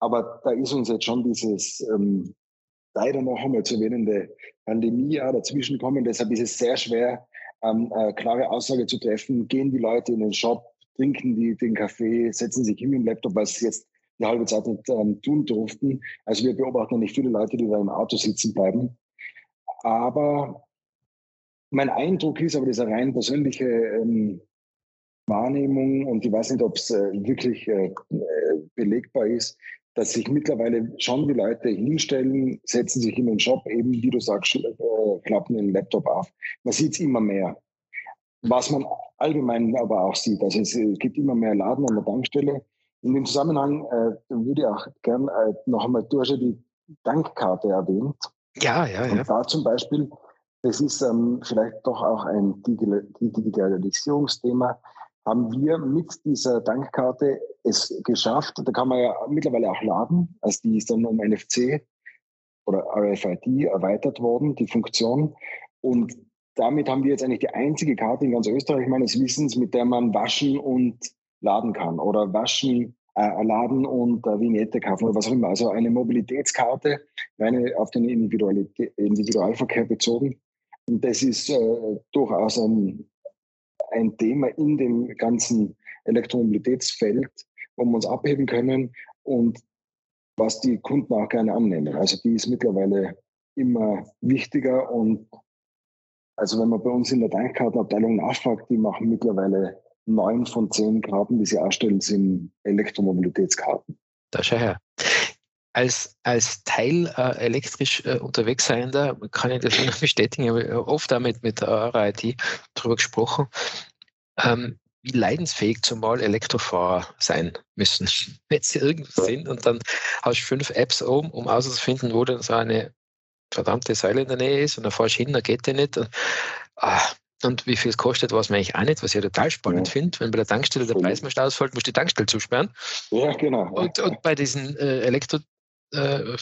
Aber da ist uns jetzt schon dieses ähm, leider noch einmal zu erwähnende Pandemie auch dazwischen gekommen. Deshalb ist es sehr schwer, ähm, eine klare Aussage zu treffen. Gehen die Leute in den Shop, trinken die den Kaffee, setzen sich hin im Laptop, weil sie jetzt die halbe Zeit nicht ähm, tun durften. Also wir beobachten nicht viele Leute, die da im Auto sitzen bleiben. Aber mein Eindruck ist, aber diese rein persönliche ähm, Wahrnehmung und ich weiß nicht, ob es äh, wirklich äh, belegbar ist, dass sich mittlerweile schon die Leute hinstellen, setzen sich in den Shop, eben wie du sagst, äh, klappen den Laptop auf. Man sieht es immer mehr. Was man allgemein aber auch sieht, also es, es gibt immer mehr Laden an der Tankstelle. In dem Zusammenhang äh, würde ich auch gern äh, noch einmal, du hast ja die Tankkarte erwähnt. Ja, ja, ja. Und da zum Beispiel, das ist ähm, vielleicht doch auch ein Digitalisierungsthema, haben wir mit dieser Tankkarte es geschafft, da kann man ja mittlerweile auch laden, also die ist dann um NFC oder RFID erweitert worden, die Funktion. Und damit haben wir jetzt eigentlich die einzige Karte in ganz Österreich meines Wissens, mit der man waschen und laden kann oder waschen, äh, laden und äh, Vignette kaufen oder was auch immer. Also eine Mobilitätskarte, reine auf den Individualverkehr bezogen. Und das ist äh, durchaus ein ein Thema in dem ganzen Elektromobilitätsfeld, wo wir uns abheben können und was die Kunden auch gerne annehmen. Also die ist mittlerweile immer wichtiger und also wenn man bei uns in der Tankkartenabteilung nachfragt, die machen mittlerweile neun von zehn Karten, die sie ausstellen, sind Elektromobilitätskarten. Da schau her als, als Teil äh, elektrisch äh, unterwegs seiender, kann ich das noch bestätigen, ich habe oft damit mit eurer IT darüber gesprochen, ähm, wie leidensfähig zumal Elektrofahrer sein müssen, wenn sie irgendwo sind und dann hast du fünf Apps oben, um auszufinden, wo denn so eine verdammte Säule in der Nähe ist und dann fahrst du hin, dann geht der nicht. Und, ah, und wie viel es kostet, weiß man eigentlich auch nicht, was ich total spannend ja. finde. Wenn bei der Tankstelle der Preis mal ausfällt, musst du die Tankstelle zusperren. Ja, genau. Und, und bei diesen äh, Elektro äh,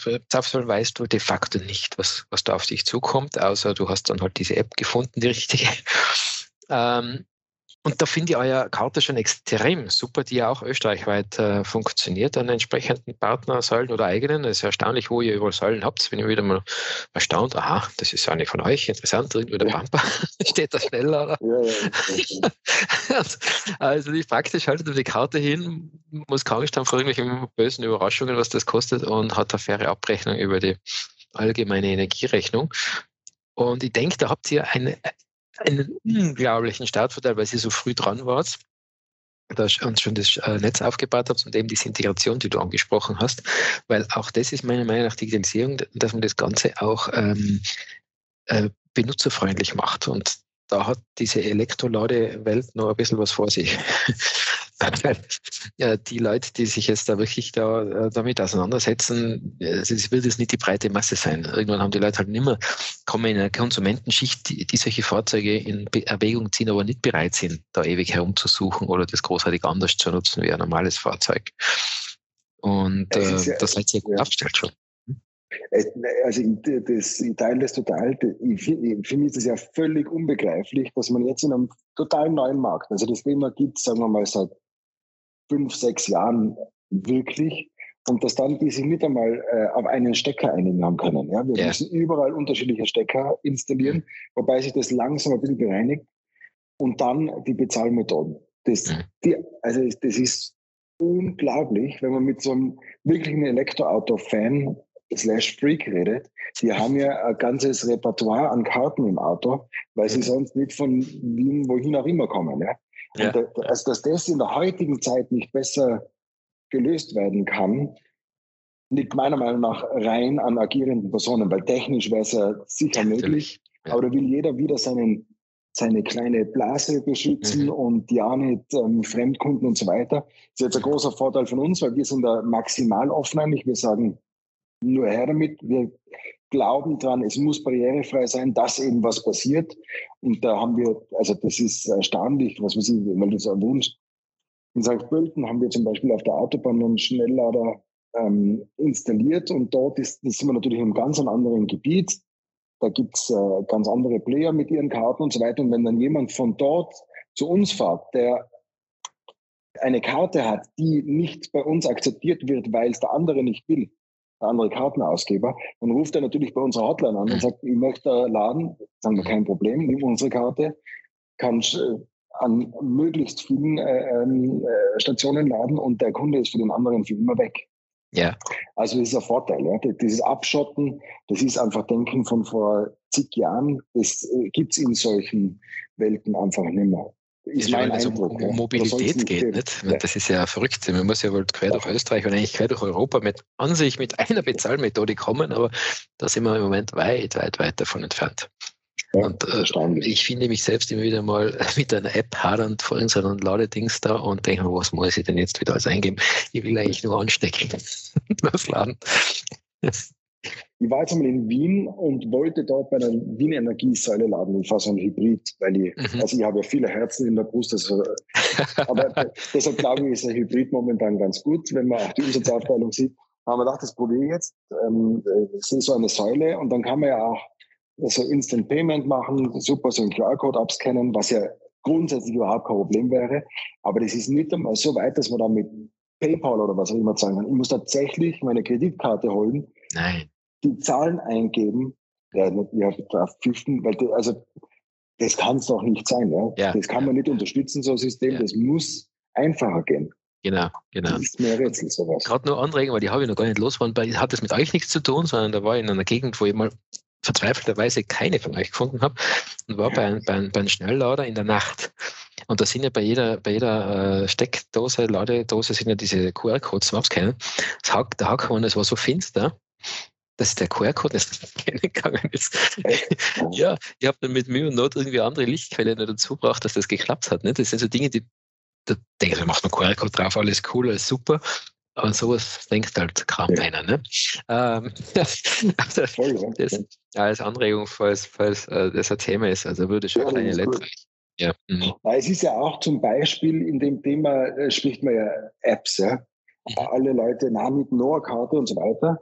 weißt du de facto nicht, was, was da auf dich zukommt, außer du hast dann halt diese App gefunden, die richtige. Ähm, und da finde ich eure Karte schon extrem super, die ja auch österreichweit äh, funktioniert an entsprechenden Partnersäulen oder eigenen. Es ist erstaunlich, wo ihr überall Säulen habt. Bin ich wieder mal erstaunt. Aha, das ist eine von euch. Interessant, irgendwo der Pampa steht da schneller. Ja, ja, also die praktisch haltet ihr die Karte hin, muss kaum nicht haben vor irgendwelchen bösen Überraschungen, was das kostet und hat eine faire Abrechnung über die allgemeine Energierechnung. Und ich denke, da habt ihr eine, einen unglaublichen Startvorteil, weil ihr so früh dran wart, da uns schon das äh, Netz aufgebaut habt und eben diese Integration, die du angesprochen hast, weil auch das ist meiner Meinung nach Digitalisierung, dass man das Ganze auch ähm, äh, benutzerfreundlich macht. Und da hat diese Elektroladewelt noch ein bisschen was vor sich. ja, die Leute, die sich jetzt da wirklich da, äh, damit auseinandersetzen, es wird es nicht die breite Masse sein. Irgendwann haben die Leute halt nicht mehr, kommen in eine Konsumentenschicht, die, die solche Fahrzeuge in Erwägung ziehen, aber nicht bereit sind, da ewig herumzusuchen oder das großartig anders zu nutzen wie ein normales Fahrzeug. Und äh, ja, das seid ihr gut ja. aufgestellt schon. Äh, also ich, das, ich teile das total. Ich, für mich ist es ja völlig unbegreiflich, dass man jetzt in einem total neuen Markt, also das Thema gibt sagen wir mal, seit fünf, sechs Jahren wirklich und dass dann die sich nicht einmal äh, auf einen Stecker einigen haben können. Ja? Wir ja. müssen überall unterschiedliche Stecker installieren, wobei sich das langsam ein bisschen bereinigt. Und dann die Bezahlmethoden. Das, die, also das ist unglaublich, wenn man mit so einem wirklichen Elektroauto-Fan slash Freak redet, die haben ja ein ganzes Repertoire an Karten im Auto, weil sie sonst nicht von Wien wohin auch immer kommen. Ja? Ja. Da, also, dass das in der heutigen Zeit nicht besser gelöst werden kann, liegt meiner Meinung nach rein an agierenden Personen, weil technisch wäre es ja sicher möglich, ja. aber da will jeder wieder seinen seine kleine Blase beschützen mhm. und ja nicht ähm, Fremdkunden und so weiter. Das ist jetzt ein großer Vorteil von uns, weil wir sind da maximal offen eigentlich. Wir sagen, nur her damit. Wir glauben dran, es muss barrierefrei sein, dass eben was passiert. Und da haben wir, also das ist erstaunlich, was man sieht, weil du es erwähnst. In St. Pölten haben wir zum Beispiel auf der Autobahn einen Schnelllader ähm, installiert und dort ist, sind wir natürlich in einem ganz anderen Gebiet. Da gibt's äh, ganz andere Player mit ihren Karten und so weiter. Und wenn dann jemand von dort zu uns fährt, der eine Karte hat, die nicht bei uns akzeptiert wird, weil es der andere nicht will, andere Kartenausgeber, dann ruft er natürlich bei unserer Hotline an und sagt, ich möchte laden, sagen wir kein Problem, nimm unsere Karte, kannst äh, an möglichst vielen äh, ähm, äh, Stationen laden und der Kunde ist für den anderen für immer weg. Ja. Also das ist ein Vorteil. Ja. Dieses Abschotten, das ist einfach Denken von vor zig Jahren. Das äh, gibt's in solchen Welten einfach nicht mehr. Ist mein also Eindruck, um Mobilität geht nicht. Ja. Das ist ja verrückt. Man muss ja wohl quer durch Österreich und eigentlich quer durch Europa mit an sich mit einer Bezahlmethode kommen, aber da sind wir im Moment weit, weit, weit davon entfernt. Ja, und äh, ich finde mich selbst immer wieder mal mit einer App hadernd vor unseren Ladedings da und denke, was muss ich denn jetzt wieder alles eingeben? Ich will eigentlich nur anstecken. das Laden. Ich war jetzt einmal in Wien und wollte dort bei der Wien Energiesäule laden. Ich fahre so ein Hybrid, weil ich, mhm. also ich habe ja viele Herzen in der Brust. Also, aber deshalb glaube ich, ist ein Hybrid momentan ganz gut, wenn man auch die Umsatzaufteilung sieht. Haben wir gedacht, das probiere ich jetzt. Ähm, das ist so eine Säule und dann kann man ja auch so Instant Payment machen, super so einen QR-Code abscannen, was ja grundsätzlich überhaupt kein Problem wäre. Aber das ist nicht einmal so weit, dass man da mit PayPal oder was auch immer zahlen kann. Ich muss tatsächlich meine Kreditkarte holen, Nein. Die Zahlen eingeben. Habe drauf pfiffen, weil die, also das kann es doch nicht sein. Ja? ja? Das kann man nicht unterstützen, so ein System. Ja. Das muss einfacher gehen. Genau, genau. Das ist mir Rätsel, sowas. Gerade nur anregen, weil die habe ich noch gar nicht losgeworden. Hat das mit euch nichts zu tun, sondern da war ich in einer Gegend, wo ich mal verzweifelterweise keine von euch gefunden habe und war bei, bei, bei einem Schnelllader in der Nacht. Und da sind ja bei jeder, bei jeder äh, Steckdose, Ladedose sind ja diese QR-Codes zum Abscannen. Das Hack, der Haken, das war so finster, dass der QR-Code nicht erkennen gegangen ist. ja, ich habe dann mit Mühe und Not irgendwie andere Lichtquellen dazu gebracht, dass das geklappt hat. Ne? Das sind so Dinge, die da denke ich, macht man QR-Code drauf, alles cool, alles super. Aber sowas denkt halt kaum ja. einer. Ne? Ähm, also, das, als Anregung, falls, falls äh, das ein Thema ist, also würde schon ja, kleine Letter. Ja. Mhm. Es ist ja auch zum Beispiel in dem Thema, äh, spricht man ja Apps, ja. Mhm. Alle Leute, na, mit Noah-Karte und so weiter.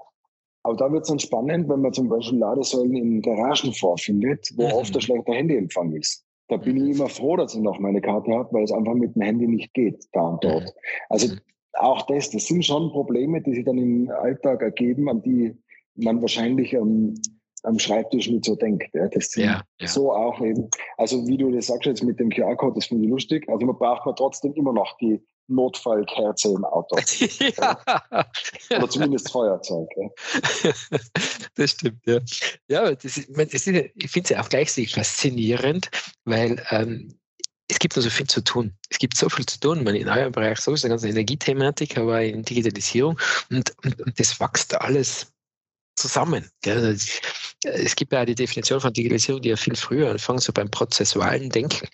Aber da wird es dann spannend, wenn man zum Beispiel Ladesäulen in Garagen vorfindet, wo mhm. oft der schlechter Handyempfang ist. Da bin ich mhm. immer froh, dass ich noch meine Karte habe, weil es einfach mit dem Handy nicht geht, da und dort. Mhm. Also mhm auch das, das sind schon Probleme, die sich dann im Alltag ergeben, an die man wahrscheinlich am, am Schreibtisch nicht so denkt. Ja. Das sind ja, ja. so auch eben, also wie du das sagst jetzt mit dem QR-Code, das finde ich lustig. Also man braucht man trotzdem immer noch die Notfallkerze im Auto. ja. Oder zumindest Feuerzeug. Ja. Das stimmt, ja. Ja, das ist, das ist, ich finde es ja auch gleichzeitig faszinierend, weil ähm, es gibt noch so viel zu tun. Es gibt so viel zu tun. Man in eurem Bereich so ist eine ganze Energiethematik, aber in Digitalisierung und, und, und das wächst alles zusammen. Gell? Es gibt ja die Definition von Digitalisierung, die ja viel früher anfangen, so beim prozessualen Denken.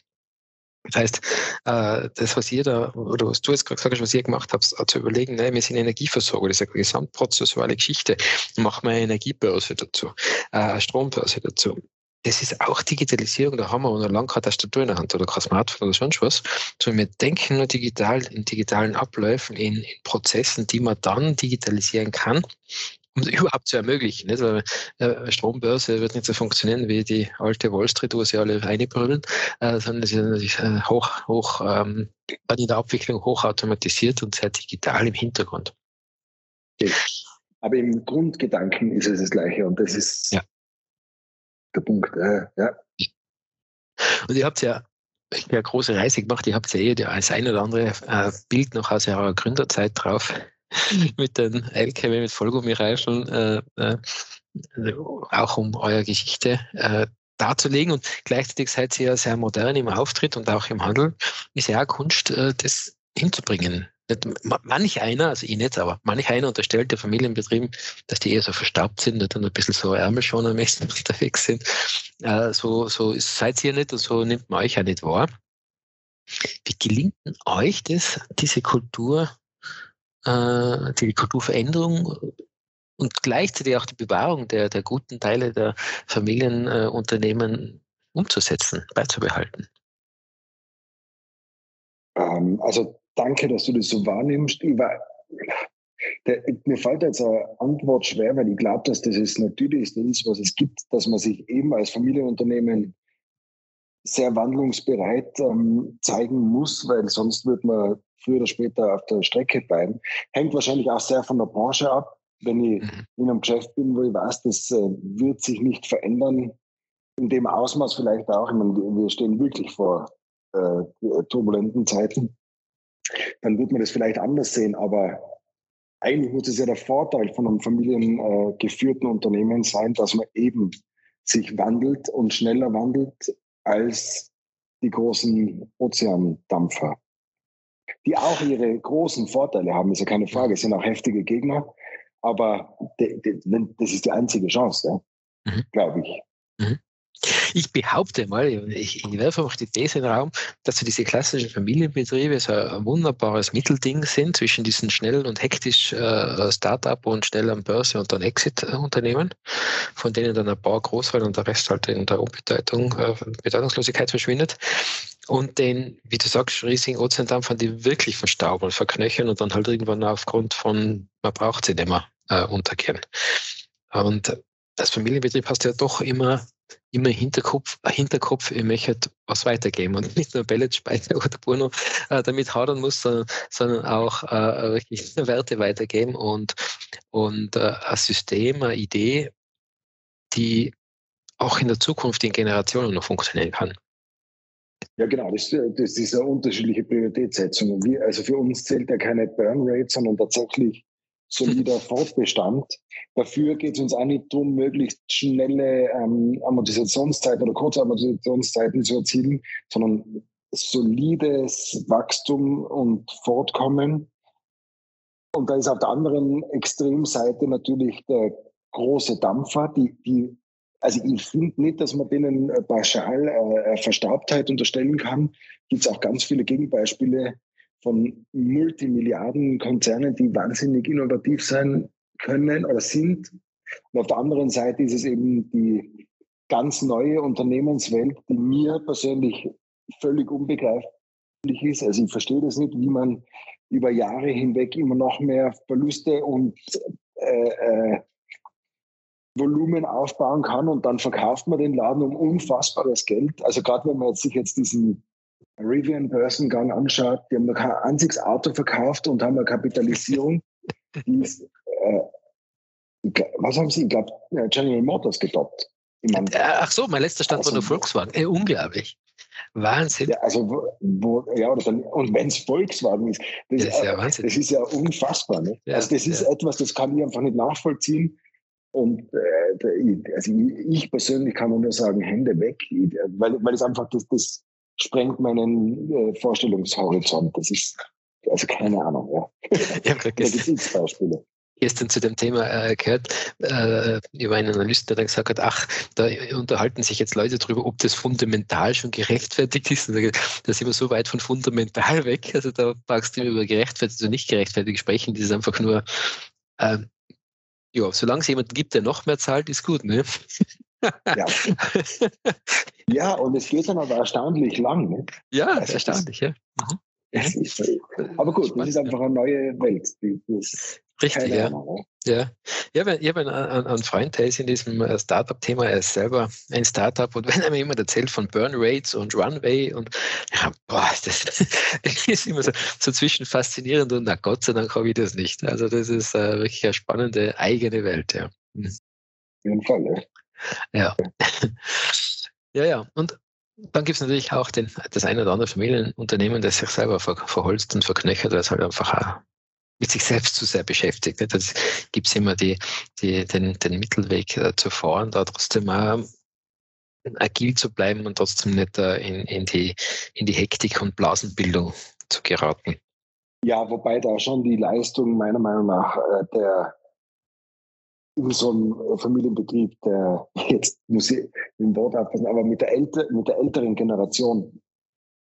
Das heißt, äh, das, was ihr da, oder was du jetzt gerade gesagt hast, was ihr gemacht habt, zu überlegen, ne, wir sind Energieversorger, das ist eine gesamtprozessuale Geschichte. Machen wir eine Energiebörse dazu, äh, eine Strombörse dazu das ist auch Digitalisierung, da haben wir noch lange keine Tastatur in der Hand oder kein Smartphone oder sonst was, sondern wir denken nur digital, in digitalen Abläufen, in, in Prozessen, die man dann digitalisieren kann, um es überhaupt zu ermöglichen. Nicht? Weil äh, Strombörse wird nicht so funktionieren wie die alte Wall Street, wo sie alle reinbrüllen, äh, sondern es ist natürlich äh, hoch, hoch ähm, in der Abwicklung hochautomatisiert und sehr digital im Hintergrund. Aber im Grundgedanken ist es das Gleiche und das ist ja der Punkt. Äh, ja. Und ihr habt ja eine große Reise gemacht, ihr habt ja eh das ein oder andere äh, Bild noch aus eurer Gründerzeit drauf mit den LKW mit Vollgummireifen, äh, äh, auch um eure Geschichte äh, darzulegen. Und gleichzeitig seid ihr ja sehr modern im Auftritt und auch im Handel. Ist ja auch Kunst, äh, das hinzubringen. manch einer, also ich nicht, aber manch einer unterstellt der Familienbetrieben, dass die eher so verstaubt sind und dann ein bisschen so ärmelschonermäßig unterwegs sind. Äh, so, so seid ihr nicht und so nimmt man euch auch nicht wahr. Wie gelingt euch das, diese Kultur, äh, die Kulturveränderung und gleichzeitig auch die Bewahrung der, der guten Teile der Familienunternehmen umzusetzen, beizubehalten? Ähm, also danke, dass du das so wahrnimmst. Über, der, mir fällt jetzt eine Antwort schwer, weil ich glaube, dass das ist natürlich das, was es gibt, dass man sich eben als Familienunternehmen sehr wandlungsbereit ähm, zeigen muss, weil sonst wird man früher oder später auf der Strecke bleiben. Hängt wahrscheinlich auch sehr von der Branche ab. Wenn ich mhm. in einem Geschäft bin, wo ich weiß, das äh, wird sich nicht verändern, in dem Ausmaß vielleicht auch. Ich meine, wir stehen wirklich vor äh, turbulenten Zeiten, dann wird man das vielleicht anders sehen. Aber eigentlich muss es ja der Vorteil von einem familiengeführten Unternehmen sein, dass man eben sich wandelt und schneller wandelt als die großen Ozeandampfer, die auch ihre großen Vorteile haben, ist ja keine Frage, es sind auch heftige Gegner, aber das ist die einzige Chance, ja, mhm. glaube ich. Mhm. Ich behaupte mal, ich, ich werfe einfach die These in den Raum, dass so diese klassischen Familienbetriebe so ein wunderbares Mittelding sind zwischen diesen schnellen und hektisch äh, Start-up und schnell Börse und dann Exit-Unternehmen, von denen dann ein paar groß werden und der Rest halt in der Unbedeutung, äh, Bedeutungslosigkeit verschwindet. Und den, wie du sagst, riesigen Ozeandampfern, die wirklich verstauben und verknöchern und dann halt irgendwann aufgrund von, man braucht sie nicht mehr, äh, untergehen. Und als Familienbetrieb hast du ja doch immer immer Hinterkopf, Hinterkopf, ich möchte was weitergeben und nicht nur Pelletspeicher oder Bruno äh, damit hadern muss, sondern, sondern auch äh, wirklich Werte weitergeben und, und äh, ein System, eine Idee, die auch in der Zukunft in Generationen noch funktionieren kann. Ja, genau, das, das ist eine unterschiedliche Prioritätssetzung. Wir, also für uns zählt ja keine Burn Rate, sondern tatsächlich solider Fortbestand. Dafür geht es uns auch nicht darum, möglichst schnelle ähm, Amortisationszeiten oder kurze Amortisationszeiten zu erzielen, sondern solides Wachstum und Fortkommen. Und da ist auf der anderen Extremseite natürlich der große Dampfer, die, die also ich finde nicht, dass man denen pauschal äh, Verstaubtheit unterstellen kann. Gibt es auch ganz viele Gegenbeispiele, von Multimilliarden-Konzernen, die wahnsinnig innovativ sein können oder sind. Und auf der anderen Seite ist es eben die ganz neue Unternehmenswelt, die mir persönlich völlig unbegreiflich ist. Also ich verstehe das nicht, wie man über Jahre hinweg immer noch mehr Verluste und äh, äh, Volumen aufbauen kann und dann verkauft man den Laden um unfassbares Geld. Also gerade wenn man sich jetzt diesen Rivian Börsengang anschaut, die haben kein einziges Auto verkauft und haben eine Kapitalisierung, die ist, äh, was haben sie? Ich glaube, äh, General Motors getoppt. Äh, ach so, mein letzter Stand also, war der Volkswagen. Äh, unglaublich. Wahnsinn. Ja, also, wo, ja, dann, und wenn es Volkswagen ist, das, das, ist ja Wahnsinn. das ist ja unfassbar. Ne? Ja, also, das ist ja. etwas, das kann ich einfach nicht nachvollziehen. Und äh, also ich persönlich kann nur sagen, Hände weg, weil, weil es einfach das, das, sprengt meinen äh, Vorstellungshorizont. Das ist, also keine Ahnung, ja. Habe gestern, Beispiele. gestern zu dem Thema äh, gehört, äh, über einen Analysten, der dann gesagt hat, ach, da unterhalten sich jetzt Leute darüber, ob das fundamental schon gerechtfertigt ist. Da sind wir so weit von fundamental weg. Also da brauchst du über gerechtfertigt oder nicht gerechtfertigt sprechen. Das ist einfach nur, äh, ja, solange es jemanden gibt, der noch mehr zahlt, ist gut, ne? Ja. ja, und es geht dann aber erstaunlich lang. Ne? Ja, also erstaunlich, ja. Mhm. Ist, aber gut, das ist einfach eine neue Welt. Die, Richtig, ja. Ahnung, ja. Ich habe, ich habe einen, einen Freund, der ist in diesem äh, Startup-Thema, er ist selber ein Startup und wenn er mir jemand erzählt von Burn Rates und Runway und ja, boah, das, das ist immer so, so zwischen faszinierend und na Gott sei Dank habe ich das nicht. Also das ist äh, wirklich eine spannende eigene Welt, ja. Mhm. Auf jeden Fall, ja. Ja. ja, ja. Und dann gibt es natürlich auch den, das eine oder andere Familienunternehmen, das sich selber ver, verholzt und verknöchert, weil es halt einfach auch mit sich selbst zu sehr beschäftigt. Das gibt es immer die, die, den, den Mittelweg äh, zu fahren, da trotzdem auch agil zu bleiben und trotzdem nicht äh, in, in, die, in die Hektik und Blasenbildung zu geraten. Ja, wobei da schon die Leistung meiner Meinung nach äh, der in so einem Familienbetrieb, der jetzt muss ich im Wort abpassen, aber mit der, älter, mit der älteren Generation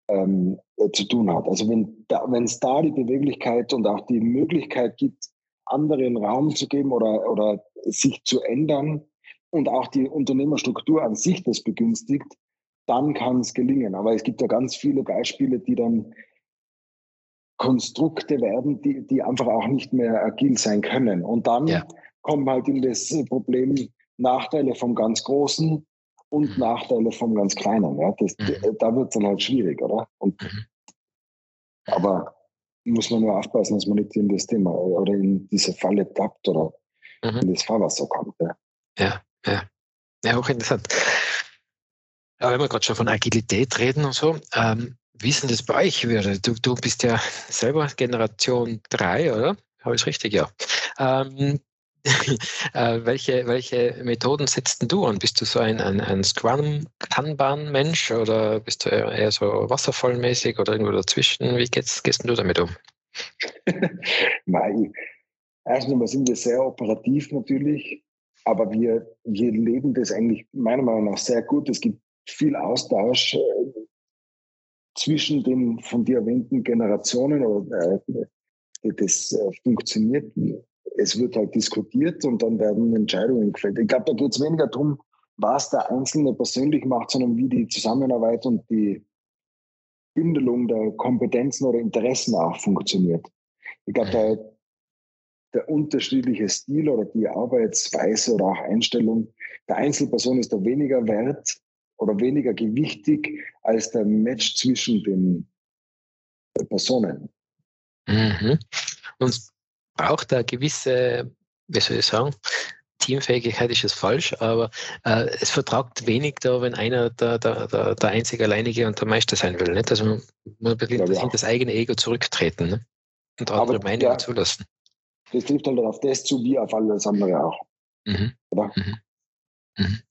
ähm, äh, zu tun hat. Also wenn da, es da die Beweglichkeit und auch die Möglichkeit gibt, anderen Raum zu geben oder, oder sich zu ändern und auch die Unternehmerstruktur an sich das begünstigt, dann kann es gelingen. Aber es gibt ja ganz viele Beispiele, die dann Konstrukte werden, die, die einfach auch nicht mehr agil sein können. Und dann ja. Kommen halt in das Problem Nachteile vom ganz Großen und mhm. Nachteile vom ganz Kleinen. Ja? Das, mhm. Da wird es dann halt schwierig, oder? Und, mhm. Aber muss man nur aufpassen, dass man nicht in das Thema oder in diese Falle tappt oder mhm. in das Fahrwasser kommt. Ja, ja. Ja, ja auch interessant. Aber wenn wir gerade schon von Agilität reden und so, ähm, wie ist denn das bei euch? Du, du bist ja selber Generation 3, oder? Habe ich es richtig? Ja. Ähm, äh, welche, welche Methoden setzt du an? Bist du so ein, ein, ein Scrum-Kanban-Mensch oder bist du eher so wasservollmäßig oder irgendwo dazwischen? Wie gehst, gehst du damit um? Nein, erst einmal sind wir sehr operativ natürlich, aber wir, wir leben das eigentlich meiner Meinung nach sehr gut. Es gibt viel Austausch äh, zwischen den von dir erwähnten Generationen oder äh, das äh, funktioniert. Es wird halt diskutiert und dann werden Entscheidungen gefällt. Ich glaube, da geht es weniger darum, was der Einzelne persönlich macht, sondern wie die Zusammenarbeit und die Bündelung der Kompetenzen oder Interessen auch funktioniert. Ich glaube, der, der unterschiedliche Stil oder die Arbeitsweise oder auch Einstellung der Einzelperson ist da weniger wert oder weniger gewichtig als der Match zwischen den Personen. Mhm. Und braucht da gewisse, wie soll ich sagen, Teamfähigkeit ist jetzt falsch, aber äh, es vertragt wenig da, wenn einer der, der, der, der einzig alleinige und der Meister sein will. Nicht? Also man, man beginnt ja, das eigene Ego zurücktreten ne? und andere Meinungen ja, zulassen. Das trifft halt auf das zu, wie auf alles andere auch. Mhm. Oder? Mhm. Mhm.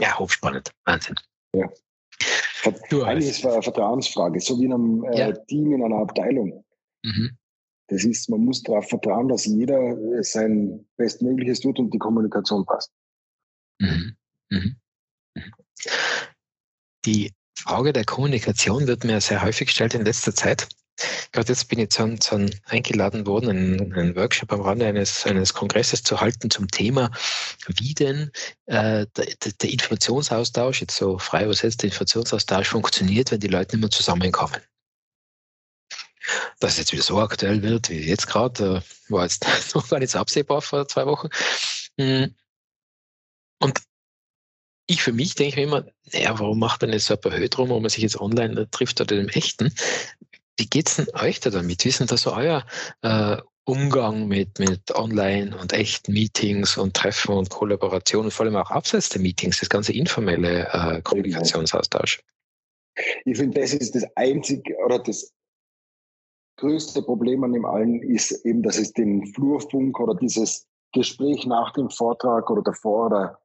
Ja, hochspannend. Wahnsinn. Ja. Du Eigentlich ist es eine Vertrauensfrage, so wie in einem äh. Team, in einer Abteilung. Mhm. Das ist, man muss darauf vertrauen, dass jeder sein Bestmögliches tut und die Kommunikation passt. Mhm. Mhm. mhm. Die Frage der Kommunikation wird mir sehr häufig gestellt in letzter Zeit. Gerade jetzt bin ich zu, zu eingeladen worden, einen, einen, Workshop am Rande eines, eines Kongresses zu halten zum Thema, wie denn äh, der, der, Informationsaustausch, jetzt so frei übersetzt, der Informationsaustausch funktioniert, wenn die Leute nicht mehr zusammenkommen. Dass es jetzt wieder so aktuell wird, wie jetzt gerade, äh, war jetzt noch gar nicht so absehbar vor zwei Wochen. Hm. Und ich für mich denke mir immer, naja, warum macht man jetzt so ein paar Höhe drum, wo man sich jetzt online trifft oder im Echten? Wie geht's denn euch da damit? Wie ist denn da so euer äh, Umgang mit, mit Online- und echten Meetings und Treffen und Kollaborationen, vor allem auch abseits der Meetings, das ganze informelle äh, Kommunikationsaustausch? Ich finde, das ist das einzige oder das größte Problem an dem allen ist eben, dass es den Flurfunk oder dieses Gespräch nach dem Vortrag oder davor oder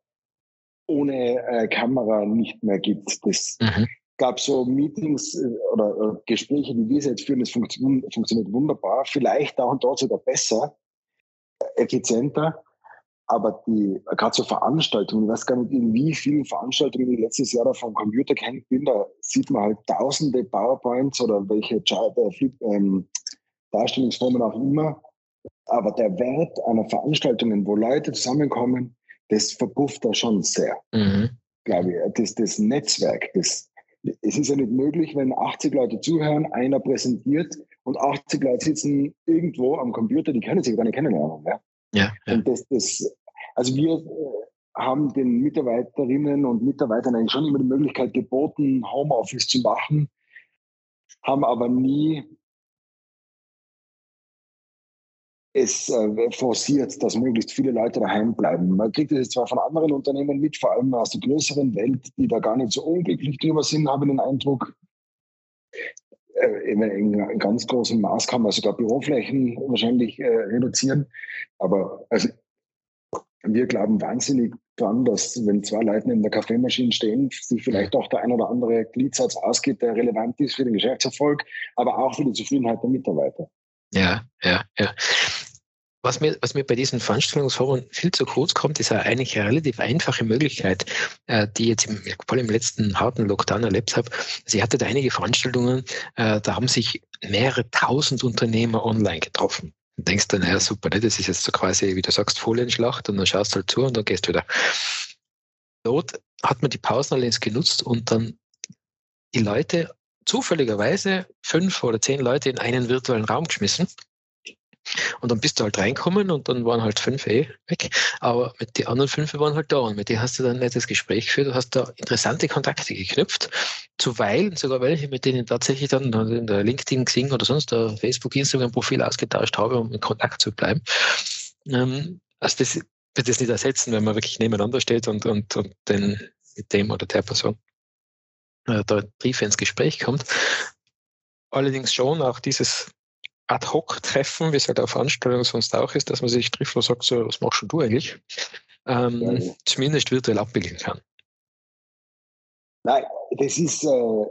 ohne äh, Kamera nicht mehr gibt. Das, mhm gab so Meetings äh, oder äh, Gespräche, wie wir jetzt führen, das funktioniert, funktioniert wunderbar, vielleicht da und dort sogar besser, effizienter. Aber die, gerade so Veranstaltungen, ich weiß gar nicht, in wie vielen Veranstaltungen ich letztes Jahr da vom Computer gehängt bin, da sieht man halt tausende PowerPoints oder welche äh, ähm, Darstellungsformen auch immer. Aber der Wert einer Veranstaltung, wo Leute zusammenkommen, das verpufft da schon sehr. Mhm. Glaube ich. Das, das Netzwerk, das, es ist ja nicht möglich, wenn 80 Leute zuhören, einer präsentiert und 80 Leute sitzen irgendwo am Computer, die können sich gar nicht kennenlernen. Ja? Ja, ja. Und das, das, also wir äh, haben den Mitarbeiterinnen und Mitarbeitern eigentlich schon immer die Möglichkeit geboten, Homeoffice zu machen, haben aber nie es äh, forciert, dass möglichst viele Leute daheim bleiben. Man kriegt es zwar von anderen Unternehmen mit, vor allem aus der größeren Welt, die da gar nicht so unglücklich drüber sind, habe ich den Eindruck. Äh, in, in, ganz großem Maß kann man sogar Büroflächen wahrscheinlich äh, reduzieren. Aber also, wir glauben wahnsinnig dran, dass wenn zwei Leute in der Kaffeemaschine stehen, sich vielleicht auch der ein oder andere Gliedsatz ausgeht, der relevant ist für den Geschäftserfolg, aber auch für die Zufriedenheit der Mitarbeiter. Ja, ja, ja. Was mir, was mir bei diesen Veranstaltungsformen viel zu kurz kommt, ist eigentlich eine relativ einfache Möglichkeit, äh, die ich jetzt im, vor allem im letzten harten Lockdown erlebt habe. Sie hatte da einige Veranstaltungen, äh, da haben sich mehrere tausend Unternehmer online getroffen. Und denkst du, naja, super, ne? das ist jetzt so quasi, wie du sagst, Folienschlacht und dann schaust du halt zu und dann gehst du wieder. Dort hat man die Pausen allerdings genutzt und dann die Leute zufälligerweise fünf oder zehn Leute in einen virtuellen Raum geschmissen. Und dann bist du halt reinkommen und dann waren halt fünf eh weg. Aber mit den anderen fünf waren halt da und mit denen hast du dann ein nettes Gespräch geführt. Du hast da interessante Kontakte geknüpft. Zuweilen sogar welche, mit denen ich tatsächlich dann in der LinkedIn, Xing oder sonst der Facebook, Instagram-Profil ausgetauscht habe, um in Kontakt zu bleiben. Ähm, also das wird das nicht ersetzen, wenn man wirklich nebeneinander steht und, und, und den, mit dem oder der Person äh, da tiefer ins Gespräch kommt. Allerdings schon auch dieses Ad-Hoc-Treffen, wie es halt auf Veranstaltungen sonst auch ist, dass man sich trifft und sagt, so, was machst du eigentlich? Ähm, ja. Zumindest virtuell abbilden kann. Nein, das ist äh,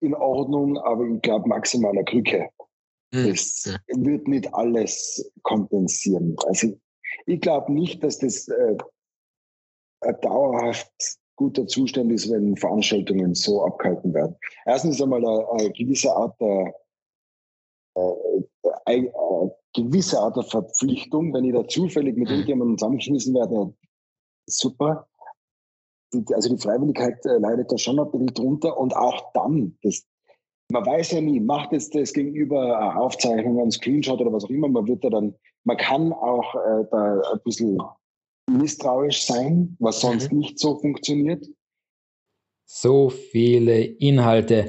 in Ordnung, aber ich glaube maximal eine Krücke. Hm. Das ja. wird nicht alles kompensieren. Also ich glaube nicht, dass das äh, ein dauerhaft guter Zustand ist, wenn Veranstaltungen so abgehalten werden. Erstens einmal eine, eine gewisse Art der äh, eine, eine gewisse Art der Verpflichtung, wenn ich da zufällig mit mhm. irgendjemandem zusammengeschmissen werde, super. Die, also die Freiwilligkeit äh, leidet da schon ein bisschen drunter und auch dann, das, man weiß ja nie, macht jetzt das gegenüber eine Aufzeichnung, ein Screenshot oder was auch immer, man wird da dann, man kann auch äh, da ein bisschen misstrauisch sein, was sonst mhm. nicht so funktioniert. So viele Inhalte.